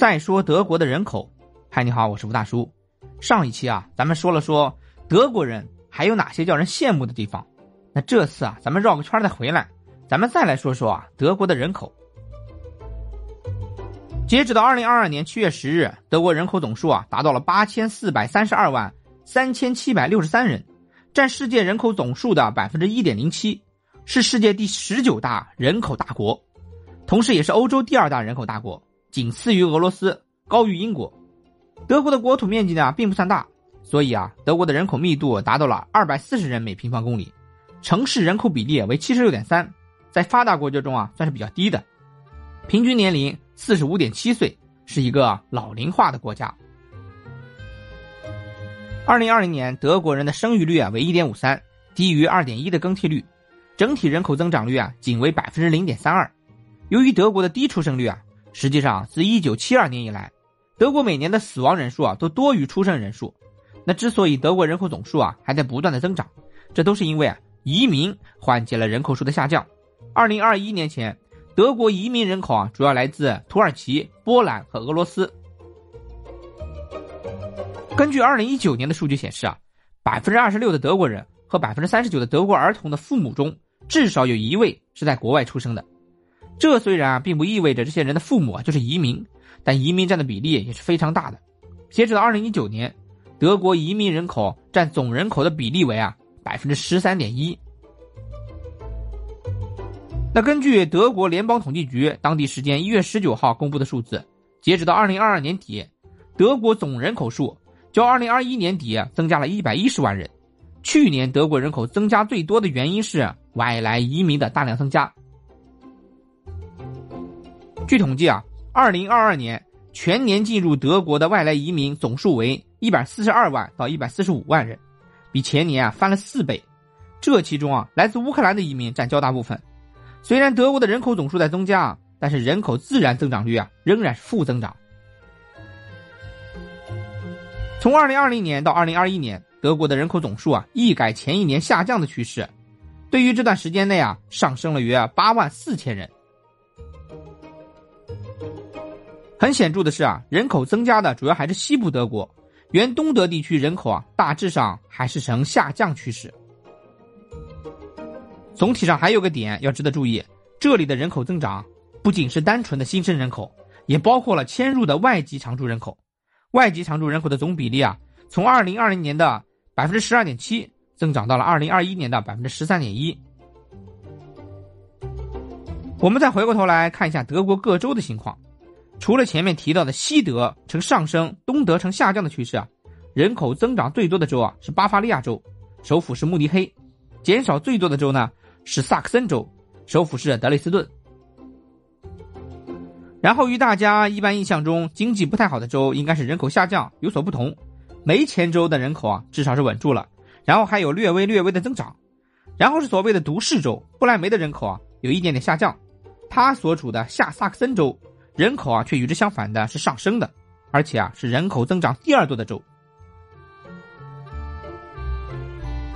再说德国的人口，嗨，你好，我是吴大叔。上一期啊，咱们说了说德国人还有哪些叫人羡慕的地方。那这次啊，咱们绕个圈再回来，咱们再来说说啊德国的人口。截止到二零二二年七月十日，德国人口总数啊达到了八千四百三十二万三千七百六十三人，占世界人口总数的百分之一点零七，是世界第十九大人口大国，同时也是欧洲第二大人口大国。仅次于俄罗斯，高于英国。德国的国土面积呢并不算大，所以啊，德国的人口密度达到了二百四十人每平方公里，城市人口比例为七十六点三，在发达国家中啊算是比较低的。平均年龄四十五点七岁，是一个老龄化的国家。二零二零年，德国人的生育率啊为一点五三，低于二点一的更替率，整体人口增长率啊仅为百分之零点三二。由于德国的低出生率啊。实际上，自一九七二年以来，德国每年的死亡人数啊都多于出生人数。那之所以德国人口总数啊还在不断的增长，这都是因为啊移民缓解了人口数的下降。二零二一年前，德国移民人口啊主要来自土耳其、波兰和俄罗斯。根据二零一九年的数据显示啊，百分之二十六的德国人和百分之三十九的德国儿童的父母中，至少有一位是在国外出生的。这虽然啊，并不意味着这些人的父母啊就是移民，但移民占的比例也是非常大的。截止到二零一九年，德国移民人口占总人口的比例为啊百分之十三点一。那根据德国联邦统计局当地时间一月十九号公布的数字，截止到二零二二年底，德国总人口数较二零二一年底增加了一百一十万人。去年德国人口增加最多的原因是外来移民的大量增加。据统计啊，二零二二年全年进入德国的外来移民总数为一百四十二万到一百四十五万人，比前年啊翻了四倍。这其中啊，来自乌克兰的移民占较大部分。虽然德国的人口总数在增加，但是人口自然增长率啊仍然是负增长。从二零二零年到二零二一年，德国的人口总数啊一改前一年下降的趋势，对于这段时间内啊上升了约八万四千人。很显著的是啊，人口增加的主要还是西部德国，原东德地区人口啊大致上还是呈下降趋势。总体上还有个点要值得注意，这里的人口增长不仅是单纯的新生人口，也包括了迁入的外籍常住人口。外籍常住人口的总比例啊，从二零二零年的百分之十二点七增长到了二零二一年的百分之十三点一。我们再回过头来看一下德国各州的情况。除了前面提到的西德呈上升、东德呈下降的趋势啊，人口增长最多的州啊是巴伐利亚州，首府是慕尼黑；减少最多的州呢是萨克森州，首府是德累斯顿。然后与大家一般印象中经济不太好的州应该是人口下降有所不同，梅前州的人口啊至少是稳住了，然后还有略微略微的增长，然后是所谓的独市州，不来梅的人口啊有一点点下降，他所处的下萨克森州。人口啊，却与之相反的是上升的，而且啊是人口增长第二多的州。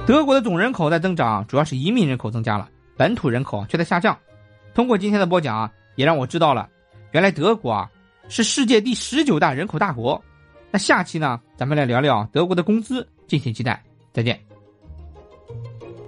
德国的总人口在增长，主要是移民人口增加了，本土人口却在下降。通过今天的播讲啊，也让我知道了，原来德国啊是世界第十九大人口大国。那下期呢，咱们来聊聊德国的工资，敬请期待。再见。